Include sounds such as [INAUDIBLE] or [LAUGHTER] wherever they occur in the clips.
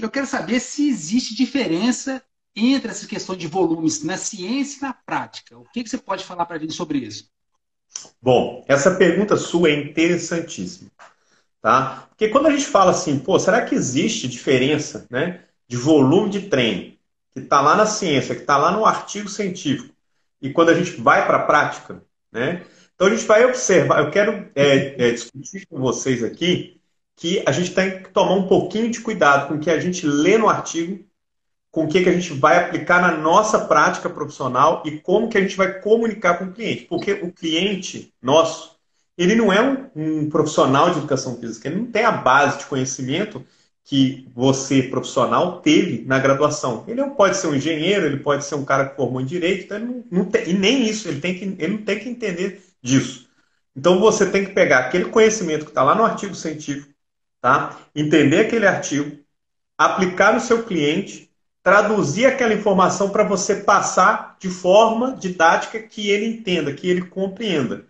eu quero saber se existe diferença entre essa questão de volumes na ciência e na prática. O que, que você pode falar para a gente sobre isso? Bom, essa pergunta sua é interessantíssima. Tá? Porque quando a gente fala assim, pô, será que existe diferença né, de volume de treino que está lá na ciência, que está lá no artigo científico, e quando a gente vai para a prática, né? Então a gente vai observar, eu quero é, é, discutir com vocês aqui que a gente tem que tomar um pouquinho de cuidado com o que a gente lê no artigo, com o que, que a gente vai aplicar na nossa prática profissional e como que a gente vai comunicar com o cliente. Porque o cliente nosso, ele não é um, um profissional de educação física, ele não tem a base de conhecimento que você, profissional, teve na graduação. Ele não pode ser um engenheiro, ele pode ser um cara que formou em direito, então não, não tem, e nem isso, ele, tem que, ele não tem que entender disso. Então você tem que pegar aquele conhecimento que está lá no artigo científico, tá? entender aquele artigo, aplicar no seu cliente, traduzir aquela informação para você passar de forma didática que ele entenda, que ele compreenda.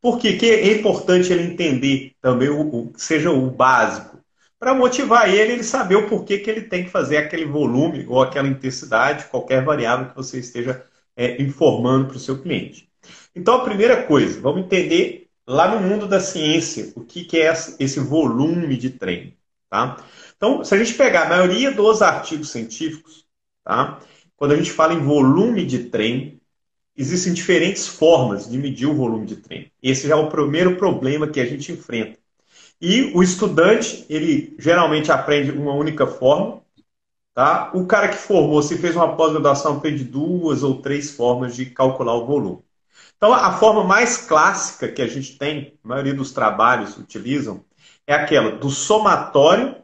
Por quê? que é importante ele entender também o, o seja o básico? Para motivar ele, ele saber o porquê que ele tem que fazer aquele volume ou aquela intensidade, qualquer variável que você esteja é, informando para o seu cliente. Então, a primeira coisa, vamos entender lá no mundo da ciência o que, que é esse volume de treino. Tá? Então, se a gente pegar a maioria dos artigos científicos, tá? quando a gente fala em volume de treino, existem diferentes formas de medir o volume de treino. Esse já é o primeiro problema que a gente enfrenta. E o estudante, ele geralmente aprende uma única forma. Tá? O cara que formou, se fez uma pós-graduação, aprende duas ou três formas de calcular o volume. Então, a forma mais clássica que a gente tem, a maioria dos trabalhos utilizam, é aquela do somatório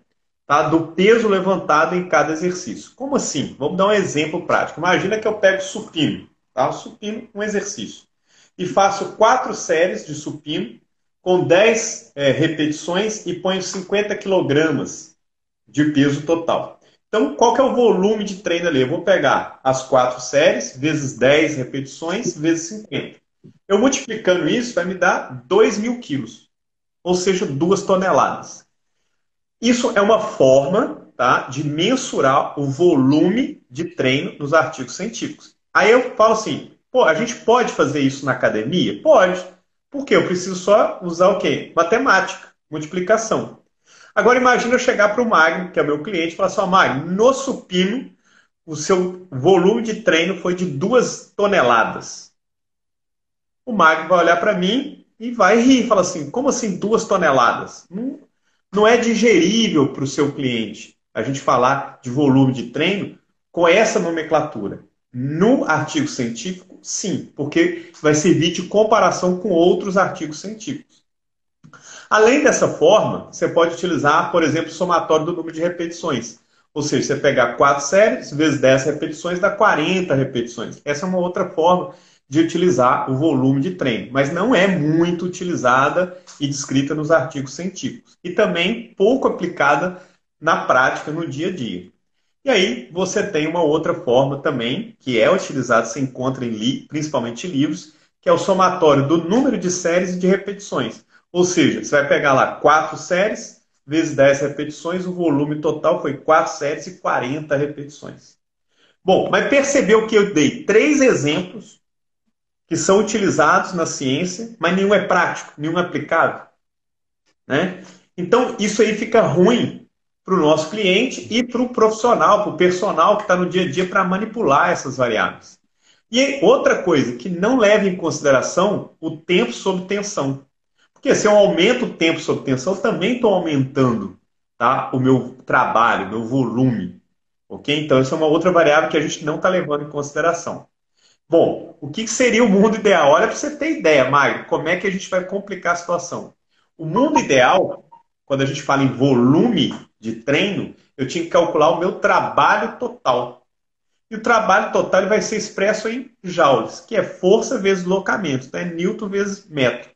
tá, do peso levantado em cada exercício. Como assim? Vamos dar um exemplo prático. Imagina que eu pego supino. Tá? Supino, um exercício. E faço quatro séries de supino com 10 é, repetições e ponho 50 quilogramas de peso total. Então, qual que é o volume de treino ali? Eu vou pegar as quatro séries, vezes 10 repetições, vezes 50. Eu multiplicando isso vai me dar 2 mil quilos, ou seja, 2 toneladas. Isso é uma forma tá, de mensurar o volume de treino nos artigos científicos. Aí eu falo assim, pô, a gente pode fazer isso na academia? Pode. Por quê? Eu preciso só usar o quê? Matemática, multiplicação. Agora imagine eu chegar para o Magno, que é o meu cliente, e falar assim, ó, Magno, no supino, o seu volume de treino foi de duas toneladas. O Magno vai olhar para mim e vai rir, fala assim, como assim duas toneladas? Não, não é digerível para o seu cliente a gente falar de volume de treino com essa nomenclatura. No artigo científico, sim, porque vai servir de comparação com outros artigos científicos. Além dessa forma, você pode utilizar, por exemplo, o somatório do número de repetições. Ou seja, você pegar 4 séries vezes 10 repetições dá 40 repetições. Essa é uma outra forma de utilizar o volume de treino, mas não é muito utilizada e descrita nos artigos científicos. E também pouco aplicada na prática, no dia a dia. E aí você tem uma outra forma também, que é utilizada, se encontra em principalmente em livros, que é o somatório do número de séries e de repetições. Ou seja, você vai pegar lá 4 séries vezes 10 repetições, o volume total foi 4 séries e 40 repetições. Bom, mas percebeu que eu dei três exemplos que são utilizados na ciência, mas nenhum é prático, nenhum é aplicável. Né? Então, isso aí fica ruim para o nosso cliente e para o profissional, para o personal que está no dia a dia para manipular essas variáveis. E outra coisa, que não leva em consideração o tempo sob tensão. Porque se eu aumento o tempo sob tensão, também estou aumentando tá, o meu trabalho, o meu volume. Ok? Então, essa é uma outra variável que a gente não está levando em consideração. Bom, o que seria o mundo ideal? Olha para você ter ideia, Maio, como é que a gente vai complicar a situação. O mundo ideal, quando a gente fala em volume de treino, eu tinha que calcular o meu trabalho total. E o trabalho total vai ser expresso em joules, que é força vezes deslocamento, então é Newton vezes metro.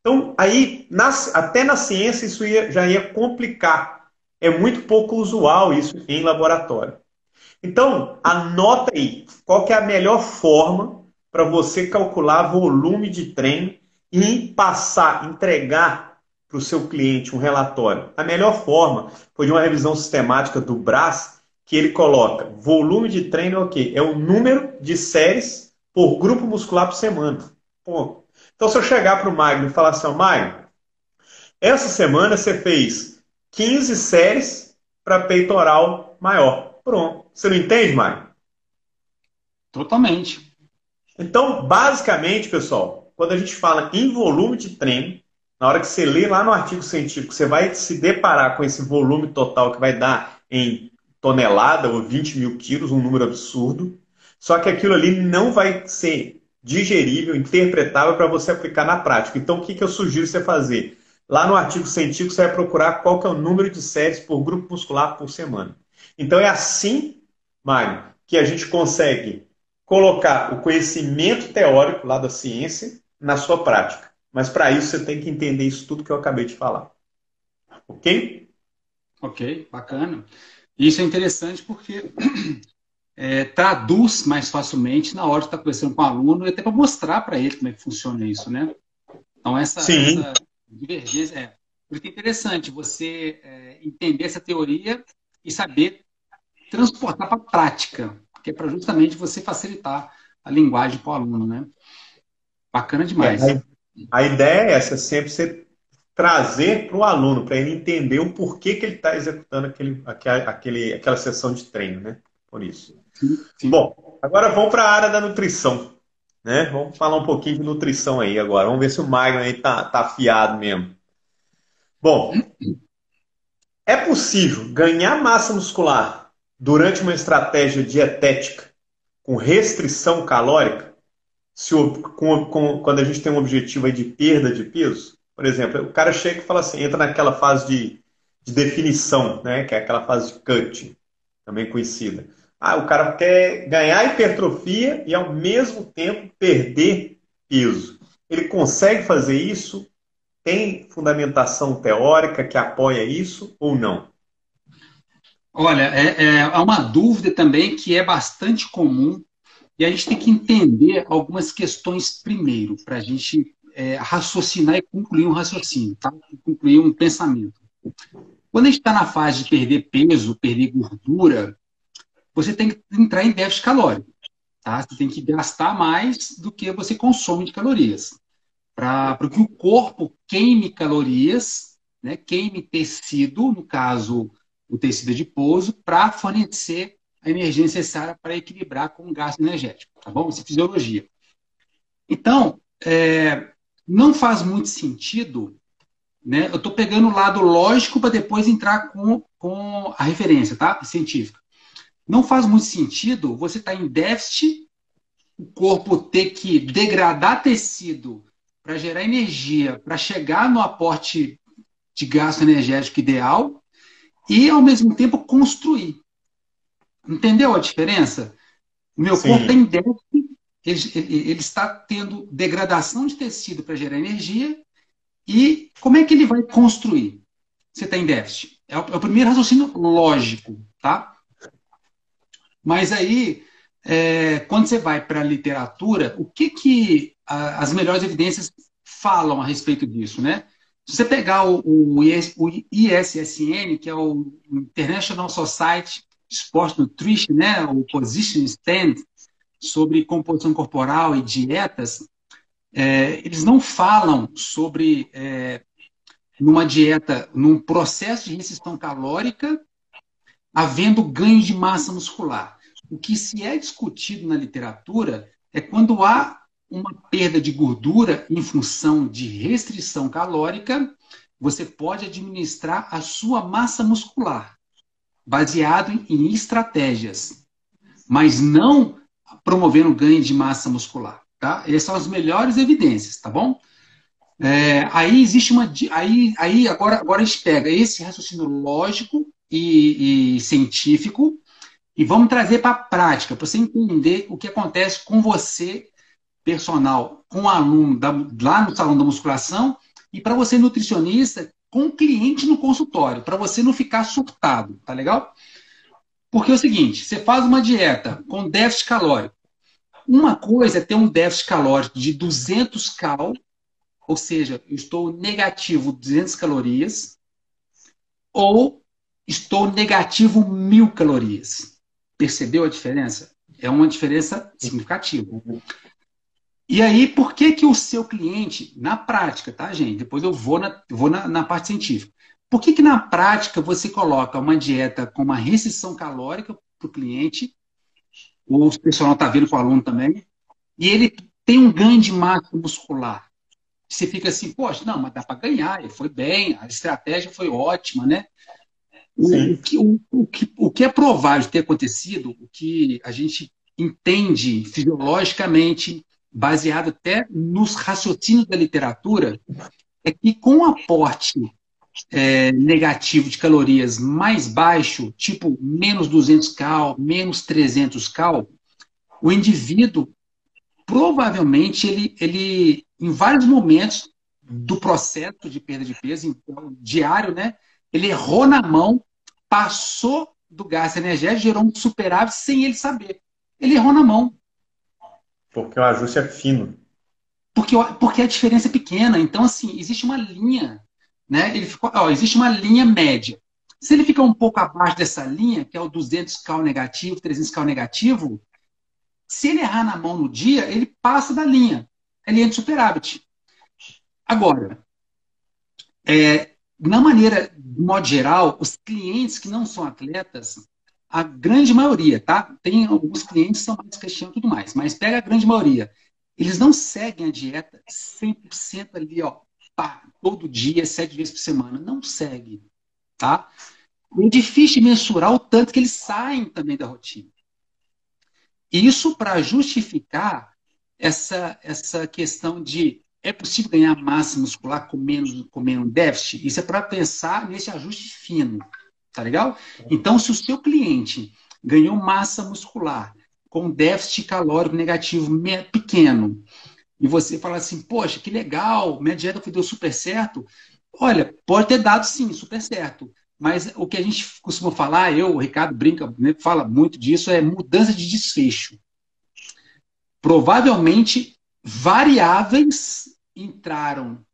Então, aí, até na ciência, isso ia, já ia complicar. É muito pouco usual isso em laboratório. Então, anota aí qual que é a melhor forma para você calcular volume de treino e passar, entregar para o seu cliente um relatório? A melhor forma foi de uma revisão sistemática do BRAS, que ele coloca volume de treino é o quê? É o número de séries por grupo muscular por semana. Então, se eu chegar para o Magno e falar assim, Magno, essa semana você fez 15 séries para peitoral maior. Pronto. Você não entende, Magno? Totalmente. Então, basicamente, pessoal, quando a gente fala em volume de treino, na hora que você lê lá no artigo científico, você vai se deparar com esse volume total que vai dar em tonelada ou 20 mil quilos, um número absurdo. Só que aquilo ali não vai ser digerível, interpretável para você aplicar na prática. Então, o que, que eu sugiro você fazer? Lá no artigo científico, você vai procurar qual que é o número de séries por grupo muscular por semana. Então, é assim, Mário, que a gente consegue colocar o conhecimento teórico lá da ciência na sua prática. Mas para isso você tem que entender isso tudo que eu acabei de falar. Ok? Ok, bacana. Isso é interessante porque [CLEARS THROAT] é, traduz mais facilmente na hora de estar conversando com o aluno e até para mostrar para ele como é que funciona isso, né? Então, essa, essa divergência é. Porque é interessante você é, entender essa teoria e saber transportar para a prática, que é para justamente você facilitar a linguagem para o aluno, né? Bacana demais. É, a ideia é essa, sempre você trazer para o aluno, para ele entender o porquê que ele está executando aquele, aquele, aquela sessão de treino, né? Por isso. Sim, sim. Bom, agora vamos para a área da nutrição. Né? Vamos falar um pouquinho de nutrição aí agora. Vamos ver se o Magno aí tá, tá afiado mesmo. Bom, é possível ganhar massa muscular durante uma estratégia dietética com restrição calórica? se com, com, quando a gente tem um objetivo de perda de peso, por exemplo, o cara chega e fala assim, entra naquela fase de, de definição, né, que é aquela fase de cut, também conhecida. Ah, o cara quer ganhar hipertrofia e ao mesmo tempo perder peso. Ele consegue fazer isso? Tem fundamentação teórica que apoia isso ou não? Olha, é, é, há uma dúvida também que é bastante comum e a gente tem que entender algumas questões primeiro, para a gente é, raciocinar e concluir um raciocínio, tá? concluir um pensamento. Quando a gente está na fase de perder peso, perder gordura, você tem que entrar em déficit calórico. Tá? Você tem que gastar mais do que você consome de calorias. Para que o corpo queime calorias, né? queime tecido, no caso, o tecido adiposo, para fornecer a energia necessária para equilibrar com o gasto energético, tá bom? Isso é fisiologia. Então, é, não faz muito sentido, né? Eu estou pegando o lado lógico para depois entrar com, com a referência, tá? Científica. Não faz muito sentido você estar tá em déficit, o corpo ter que degradar tecido para gerar energia, para chegar no aporte de gasto energético ideal e, ao mesmo tempo, construir. Entendeu a diferença? O meu Sim. corpo tem déficit, ele, ele, está tendo degradação de tecido para gerar energia. E como é que ele vai construir? Você está em déficit. É o, é o, primeiro raciocínio lógico, tá? Mas aí, é, quando você vai para a literatura, o que, que a, as melhores evidências falam a respeito disso, né? Se você pegar o, o, IS, o ISSN, que é o International Society Sport Nutrition, né, o Position Stand, sobre composição corporal e dietas, é, eles não falam sobre é, numa dieta, num processo de restrição calórica, havendo ganho de massa muscular. O que se é discutido na literatura é quando há uma perda de gordura em função de restrição calórica, você pode administrar a sua massa muscular baseado em estratégias, mas não promovendo ganho de massa muscular. Tá? Essas são as melhores evidências, tá bom? É, aí existe uma. Aí, aí agora, agora a gente pega esse raciocínio lógico e, e científico e vamos trazer para a prática, para você entender o que acontece com você, personal, com o aluno da, lá no salão da musculação, e para você, nutricionista, com cliente no consultório, para você não ficar surtado, tá legal? Porque é o seguinte, você faz uma dieta com déficit calórico. Uma coisa é ter um déficit calórico de 200 cal ou seja, eu estou negativo 200 calorias, ou estou negativo 1.000 calorias. Percebeu a diferença? É uma diferença significativa. E aí, por que, que o seu cliente, na prática, tá, gente? Depois eu vou na, vou na, na parte científica. Por que, que na prática você coloca uma dieta com uma restrição calórica para o cliente, o pessoal está vendo com o aluno também, e ele tem um ganho de massa muscular? Você fica assim, poxa, não, mas dá para ganhar, foi bem, a estratégia foi ótima, né? O, o, que, o, o, que, o que é provável ter acontecido, o que a gente entende fisiologicamente, baseado até nos raciocínios da literatura, é que com o aporte é, negativo de calorias mais baixo, tipo menos 200 cal, menos 300 cal, o indivíduo provavelmente ele, ele em vários momentos do processo de perda de peso, então, diário, né, ele errou na mão, passou do gasto energético, gerou um superávit sem ele saber. Ele errou na mão. Porque o ajuste é fino. Porque, porque a diferença é pequena. Então, assim, existe uma linha. Né? Ele ficou, ó, existe uma linha média. Se ele ficar um pouco abaixo dessa linha, que é o 200K negativo, 300K negativo, se ele errar na mão no dia, ele passa da linha. Ele entra em superávit. Agora, é, na maneira, de modo geral, os clientes que não são atletas, a grande maioria, tá? Tem alguns clientes que são mais questões e tudo mais, mas pega a grande maioria. Eles não seguem a dieta 100% ali, ó, pá, todo dia, sete vezes por semana. Não segue, tá? É difícil mensurar o tanto que eles saem também da rotina. Isso para justificar essa, essa questão de é possível ganhar massa muscular com menos, com menos déficit? Isso é para pensar nesse ajuste fino. Tá legal? Então, se o seu cliente ganhou massa muscular com déficit calórico negativo pequeno, e você fala assim, poxa, que legal, minha dieta deu super certo. Olha, pode ter dado sim, super certo. Mas o que a gente costuma falar, eu, o Ricardo brinca, né, fala muito disso, é mudança de desfecho. Provavelmente variáveis entraram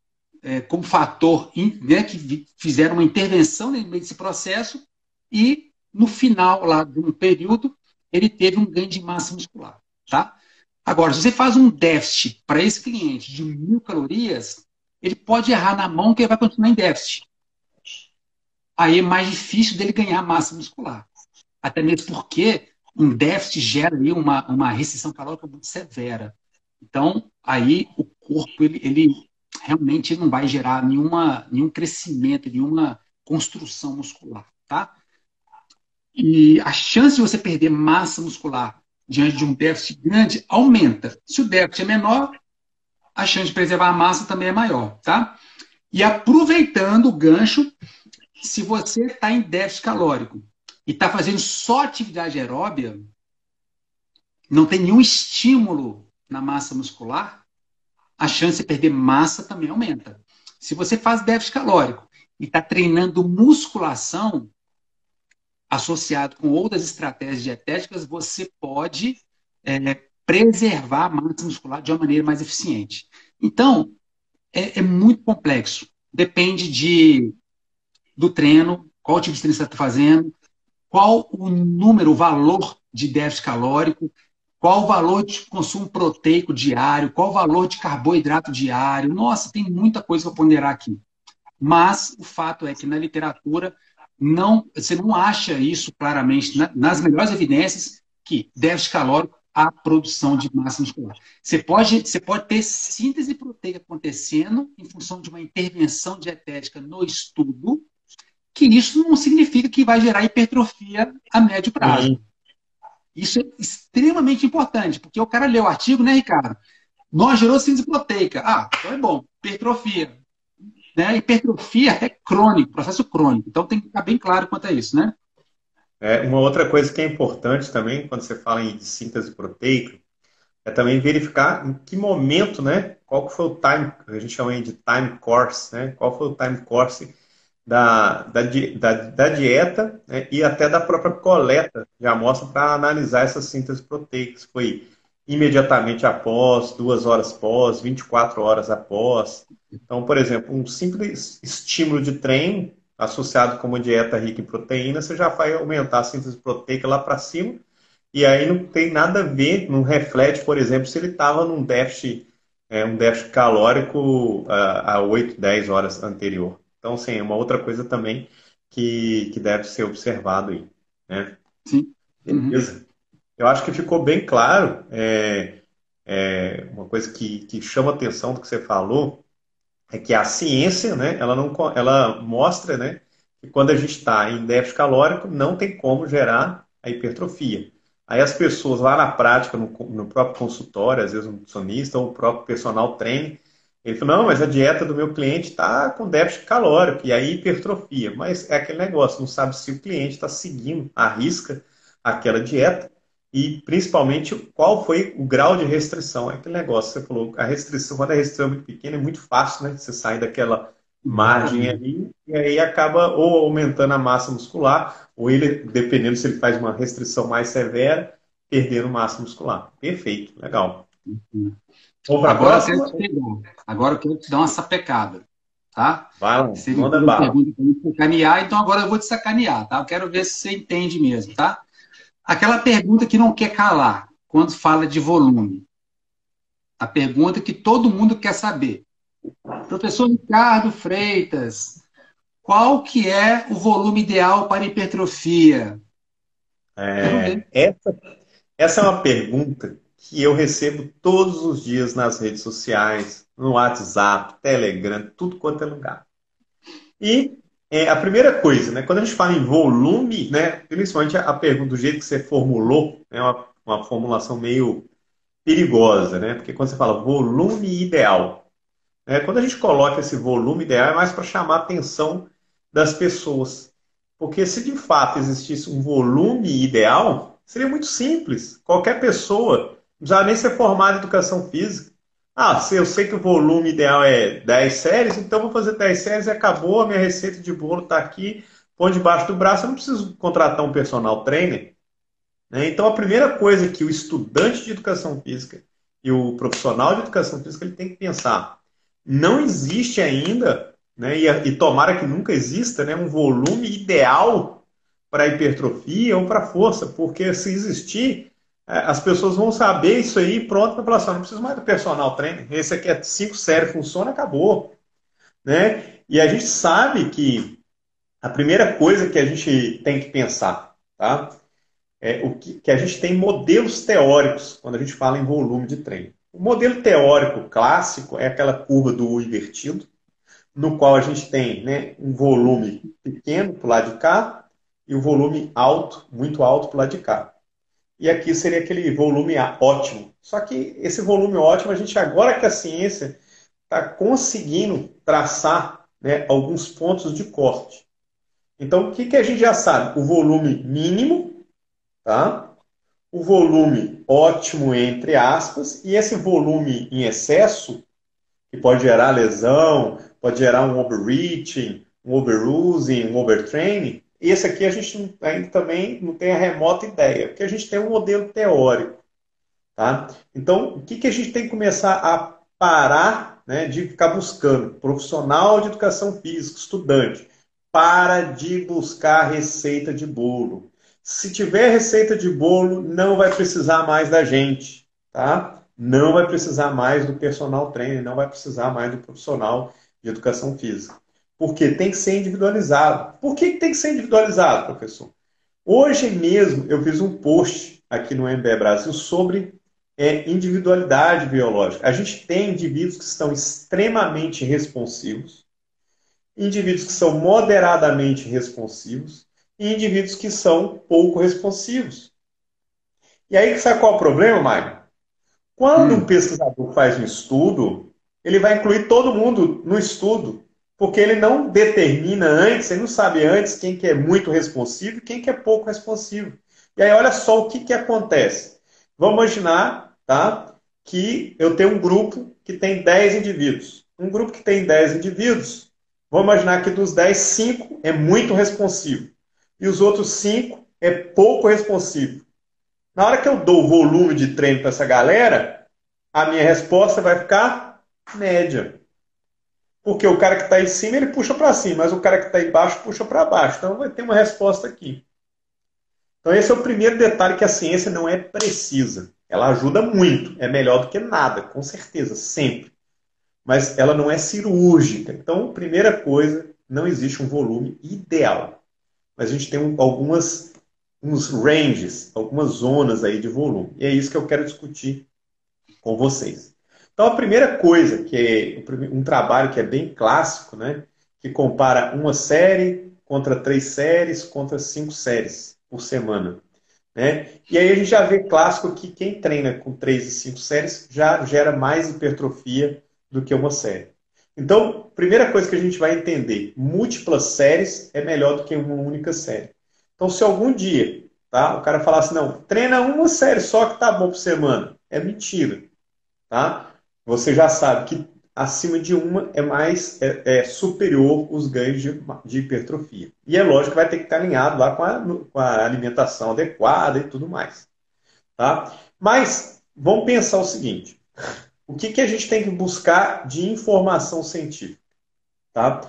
é, como fator né, que fizeram uma intervenção nesse processo e no final lá de um período ele teve um ganho de massa muscular, tá? Agora, se você faz um déficit para esse cliente de mil calorias, ele pode errar na mão que ele vai continuar em déficit. Aí é mais difícil dele ganhar massa muscular. Até mesmo porque um déficit gera ali uma, uma restrição calórica muito severa. Então, aí o corpo ele, ele realmente não vai gerar nenhuma, nenhum crescimento, nenhuma construção muscular, tá? E a chance de você perder massa muscular diante de um déficit grande aumenta. Se o déficit é menor, a chance de preservar a massa também é maior, tá? E aproveitando o gancho, se você está em déficit calórico e está fazendo só atividade aeróbia, não tem nenhum estímulo na massa muscular, a chance de perder massa também aumenta. Se você faz déficit calórico e está treinando musculação, associado com outras estratégias dietéticas, você pode é, preservar a massa muscular de uma maneira mais eficiente. Então, é, é muito complexo. Depende de, do treino, qual tipo de treino você está fazendo, qual o número, o valor de déficit calórico, qual o valor de consumo proteico diário? Qual o valor de carboidrato diário? Nossa, tem muita coisa para ponderar aqui. Mas o fato é que na literatura não, você não acha isso claramente nas melhores evidências que déficit calórico a produção de massa muscular. Você pode, você pode ter síntese proteica acontecendo em função de uma intervenção dietética no estudo, que isso não significa que vai gerar hipertrofia a médio prazo. Uhum. Isso é extremamente importante, porque o cara lê o artigo, né, Ricardo? Nós gerou síntese proteica. Ah, então é bom. Hipertrofia. Né? Hipertrofia é crônico, processo crônico. Então tem que ficar bem claro quanto a isso, né? É, uma outra coisa que é importante também, quando você fala em síntese proteica, é também verificar em que momento, né? Qual que foi o time, a gente chama de time course, né? Qual foi o time course da, da, da, da dieta né, e até da própria coleta de amostra para analisar essas síntese proteicas. Foi imediatamente após, duas horas após, 24 horas após. Então, por exemplo, um simples estímulo de treino associado com uma dieta rica em proteína, você já vai aumentar a síntese proteica lá para cima, e aí não tem nada a ver, não reflete, por exemplo, se ele estava num déficit, é, um déficit calórico uh, a 8, 10 horas anterior. Então, sim, é uma outra coisa também que, que deve ser observado aí. Né? Sim. Beleza. Uhum. Eu acho que ficou bem claro. É, é, uma coisa que, que chama atenção do que você falou é que a ciência, né, ela, não, ela mostra né, que quando a gente está em déficit calórico, não tem como gerar a hipertrofia. Aí as pessoas lá na prática, no, no próprio consultório, às vezes um nutricionista ou o próprio personal treine, ele falou, não, mas a dieta do meu cliente está com déficit calórico, e aí hipertrofia. Mas é aquele negócio, não sabe se o cliente está seguindo a risca aquela dieta e principalmente qual foi o grau de restrição. É aquele negócio, você falou, a restrição, quando a restrição é muito pequena, é muito fácil, né? Você sair daquela margem ali e aí acaba ou aumentando a massa muscular, ou ele, dependendo se ele faz uma restrição mais severa, perdendo massa muscular. Perfeito, legal. Agora, eu quero te agora eu quero te dar uma sapecada, tá? Vai lá, você manda bala. Pergunta para me sacanear, então agora eu vou te sacanear, tá? Eu quero ver se você entende mesmo, tá? Aquela pergunta que não quer calar quando fala de volume. A pergunta que todo mundo quer saber. Professor Ricardo Freitas, qual que é o volume ideal para hipertrofia? É, essa, essa é uma pergunta que eu recebo todos os dias nas redes sociais, no WhatsApp, Telegram, tudo quanto é lugar. E é, a primeira coisa, né, quando a gente fala em volume, né, principalmente a, pergunta do jeito que você formulou, é uma, uma formulação meio perigosa, né? Porque quando você fala volume ideal, né, quando a gente coloca esse volume ideal é mais para chamar a atenção das pessoas. Porque se de fato existisse um volume ideal, seria muito simples. Qualquer pessoa, não precisava nem ser formada em educação física, ah, se eu sei que o volume ideal é 10 séries, então vou fazer 10 séries e acabou, a minha receita de bolo está aqui, põe debaixo do braço, eu não preciso contratar um personal trainer. Né? Então, a primeira coisa que o estudante de educação física e o profissional de educação física ele tem que pensar, não existe ainda, né, e, e tomara que nunca exista, né, um volume ideal para hipertrofia ou para força, porque se existir, as pessoas vão saber isso aí pronto para falar assim, não preciso mais do personal trainer. Esse aqui é 5 séries, funciona, acabou. Né? E a gente sabe que a primeira coisa que a gente tem que pensar, tá? É o que, que a gente tem modelos teóricos quando a gente fala em volume de treino. O modelo teórico clássico é aquela curva do invertido, no qual a gente tem né, um volume pequeno para o lado de cá e um volume alto, muito alto para o lado de cá e aqui seria aquele volume ótimo. Só que esse volume ótimo, a gente agora que a ciência está conseguindo traçar né, alguns pontos de corte. Então, o que, que a gente já sabe? O volume mínimo, tá? o volume ótimo, entre aspas, e esse volume em excesso, que pode gerar lesão, pode gerar um overreaching, um overusing, um overtraining, esse aqui a gente ainda também não tem a remota ideia, porque a gente tem um modelo teórico. Tá? Então, o que, que a gente tem que começar a parar né, de ficar buscando? Profissional de educação física, estudante, para de buscar receita de bolo. Se tiver receita de bolo, não vai precisar mais da gente. Tá? Não vai precisar mais do personal trainer, não vai precisar mais do profissional de educação física. Porque tem que ser individualizado. Por que tem que ser individualizado, professor? Hoje mesmo eu fiz um post aqui no MBE Brasil sobre é, individualidade biológica. A gente tem indivíduos que estão extremamente responsivos, indivíduos que são moderadamente responsivos e indivíduos que são pouco responsivos. E aí, sabe qual é o problema, Mário? Quando hum. um pesquisador faz um estudo, ele vai incluir todo mundo no estudo porque ele não determina antes, ele não sabe antes quem que é muito responsivo e quem que é pouco responsivo. E aí olha só o que, que acontece. Vamos imaginar tá, que eu tenho um grupo que tem 10 indivíduos. Um grupo que tem 10 indivíduos, vamos imaginar que dos 10, 5 é muito responsivo. E os outros 5 é pouco responsivo. Na hora que eu dou o volume de treino para essa galera, a minha resposta vai ficar média. Porque o cara que está em cima, ele puxa para cima, mas o cara que está embaixo puxa para baixo. Então vai ter uma resposta aqui. Então esse é o primeiro detalhe que a ciência não é precisa. Ela ajuda muito, é melhor do que nada, com certeza, sempre. Mas ela não é cirúrgica. Então, primeira coisa, não existe um volume ideal. Mas a gente tem algumas uns ranges, algumas zonas aí de volume. E é isso que eu quero discutir com vocês. Então, a primeira coisa, que é um trabalho que é bem clássico, né? que compara uma série contra três séries, contra cinco séries por semana. Né? E aí a gente já vê clássico que quem treina com três e cinco séries já gera mais hipertrofia do que uma série. Então, primeira coisa que a gente vai entender, múltiplas séries é melhor do que uma única série. Então, se algum dia tá, o cara falar assim, não, treina uma série só que tá bom por semana, é mentira. Tá? Você já sabe que acima de uma é mais é, é superior os ganhos de, de, hipertrofia. E é lógico que vai ter que estar alinhado lá com a, com a alimentação adequada e tudo mais. Tá? Mas vamos pensar o seguinte: o que, que a gente tem que buscar de informação científica? Tá?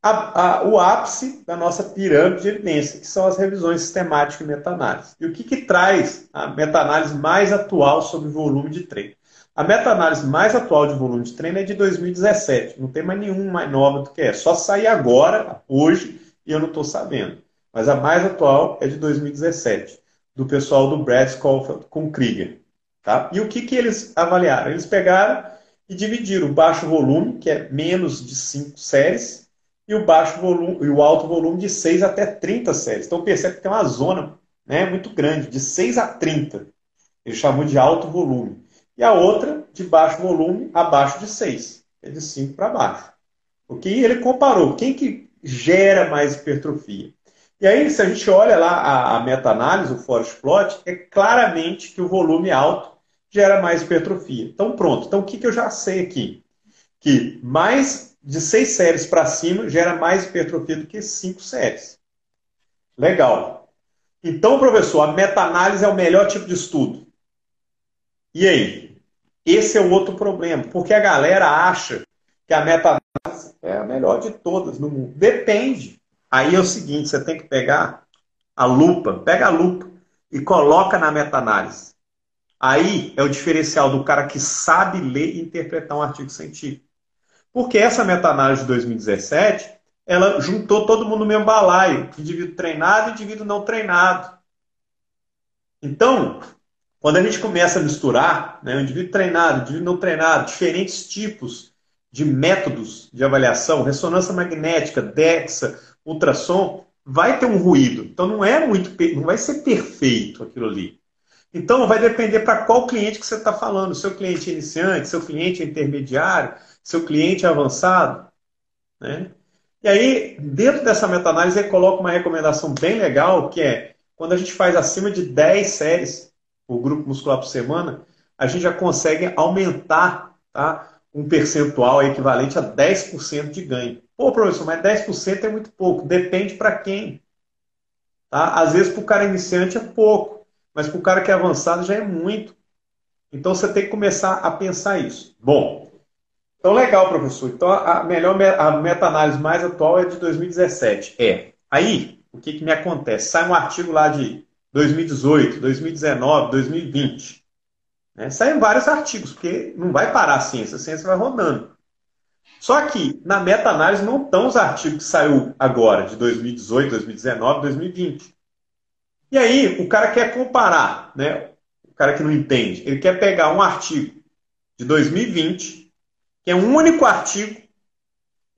A, a, o ápice da nossa pirâmide de evidência, que são as revisões sistemáticas e meta-análise. E o que, que traz a meta-análise mais atual sobre volume de treino? A meta-análise mais atual de volume de treino é de 2017. Não tem mais nenhum mais nova do que é. Só sair agora, hoje, e eu não estou sabendo. Mas a mais atual é de 2017, do pessoal do Brad Schofield com Krieger. Tá? E o que, que eles avaliaram? Eles pegaram e dividiram o baixo volume, que é menos de 5 séries, e o baixo volume e o alto volume de 6 até 30 séries. Então percebe que tem uma zona né, muito grande, de 6 a 30. Ele chamou de alto volume e a outra de baixo volume abaixo de 6, é de 5 para baixo. O que ele comparou? Quem que gera mais hipertrofia? E aí, se a gente olha lá a, a meta-análise, o forest plot, é claramente que o volume alto gera mais hipertrofia. Então, pronto. Então, o que, que eu já sei aqui? Que mais de 6 séries para cima gera mais hipertrofia do que 5 séries. Legal. Então, professor, a meta-análise é o melhor tipo de estudo. E aí? Esse é o outro problema, porque a galera acha que a meta-análise é a melhor de todas no mundo. Depende. Aí é o seguinte, você tem que pegar a lupa, pega a lupa e coloca na meta-análise. Aí é o diferencial do cara que sabe ler e interpretar um artigo científico. Porque essa meta-análise de 2017, ela juntou todo mundo no mesmo balaio, indivíduo treinado e indivíduo não treinado. Então, quando a gente começa a misturar né, o indivíduo treinado, o indivíduo não treinado, diferentes tipos de métodos de avaliação, ressonância magnética, DEXA, ultrassom, vai ter um ruído. Então não é muito, não vai ser perfeito aquilo ali. Então vai depender para qual cliente que você está falando. Seu cliente iniciante, seu cliente intermediário, seu cliente avançado. Né? E aí, dentro dessa meta-análise, ele coloca uma recomendação bem legal, que é quando a gente faz acima de 10 séries, o grupo muscular por semana, a gente já consegue aumentar tá, um percentual equivalente a 10% de ganho. Pô, professor, mas 10% é muito pouco. Depende para quem. Tá? Às vezes, para o cara iniciante é pouco, mas para o cara que é avançado já é muito. Então, você tem que começar a pensar isso. Bom, então legal, professor. Então, a melhor a meta-análise mais atual é de 2017. É. Aí, o que, que me acontece? Sai um artigo lá de 2018, 2019, 2020. Né? Saem vários artigos, porque não vai parar a ciência, a ciência vai rodando. Só que na meta-análise não estão os artigos que saiu agora, de 2018, 2019, 2020. E aí, o cara quer comparar, né? o cara que não entende, ele quer pegar um artigo de 2020, que é um único artigo,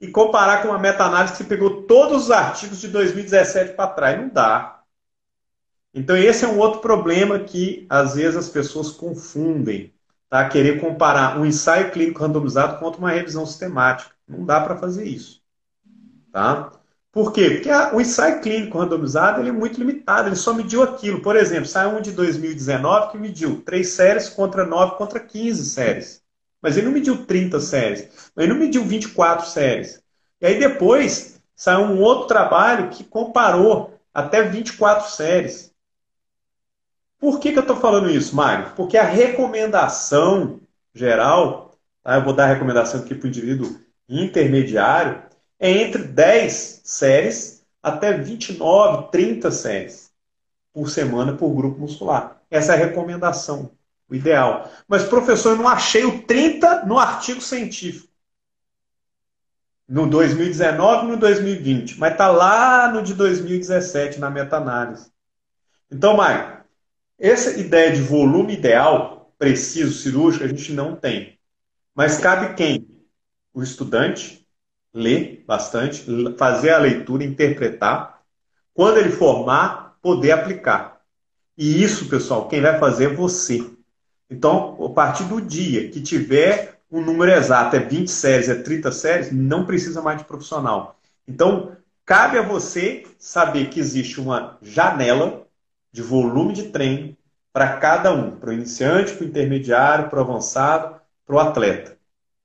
e comparar com uma meta-análise que pegou todos os artigos de 2017 para trás. Não dá. Então, esse é um outro problema que, às vezes, as pessoas confundem. Tá? Querer comparar um ensaio clínico randomizado com uma revisão sistemática. Não dá para fazer isso. Tá? Por quê? Porque a, o ensaio clínico randomizado ele é muito limitado, ele só mediu aquilo. Por exemplo, saiu um de 2019 que mediu 3 séries contra 9 contra 15 séries. Mas ele não mediu 30 séries. Ele não mediu 24 séries. E aí depois saiu um outro trabalho que comparou até 24 séries. Por que, que eu estou falando isso, Mário? Porque a recomendação geral, tá? eu vou dar a recomendação aqui para o indivíduo intermediário, é entre 10 séries até 29, 30 séries por semana por grupo muscular. Essa é a recomendação, o ideal. Mas, professor, eu não achei o 30 no artigo científico. No 2019 e no 2020. Mas está lá no de 2017, na meta-análise. Então, Mário, essa ideia de volume ideal, preciso, cirúrgico, a gente não tem. Mas cabe quem? O estudante ler bastante, fazer a leitura, interpretar. Quando ele formar, poder aplicar. E isso, pessoal, quem vai fazer é você. Então, a partir do dia que tiver um número exato, é 20 séries, é 30 séries, não precisa mais de profissional. Então, cabe a você saber que existe uma janela de volume de treino para cada um, para o iniciante, para o intermediário, para o avançado, para o atleta.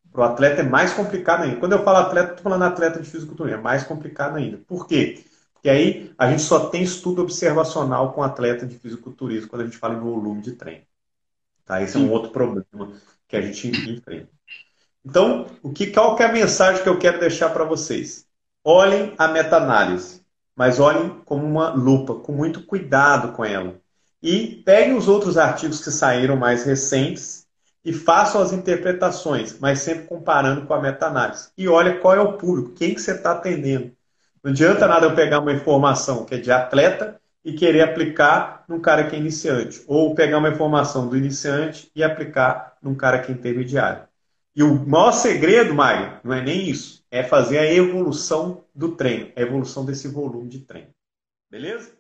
Para o atleta é mais complicado ainda. Quando eu falo atleta, estou falando atleta de fisiculturismo, é mais complicado ainda. Por quê? Porque aí a gente só tem estudo observacional com atleta de fisiculturismo quando a gente fala em volume de treino. Tá? Esse é um outro problema que a gente enfrenta. Então, o que, qual que é a mensagem que eu quero deixar para vocês? Olhem a meta-análise, mas olhem como uma lupa, com muito cuidado com ela. E peguem os outros artigos que saíram mais recentes e façam as interpretações, mas sempre comparando com a meta-análise. E olha qual é o público, quem que você está atendendo. Não adianta nada eu pegar uma informação que é de atleta e querer aplicar num cara que é iniciante. Ou pegar uma informação do iniciante e aplicar num cara que é intermediário. E o maior segredo, Mário, não é nem isso é fazer a evolução do treino, a evolução desse volume de treino. Beleza?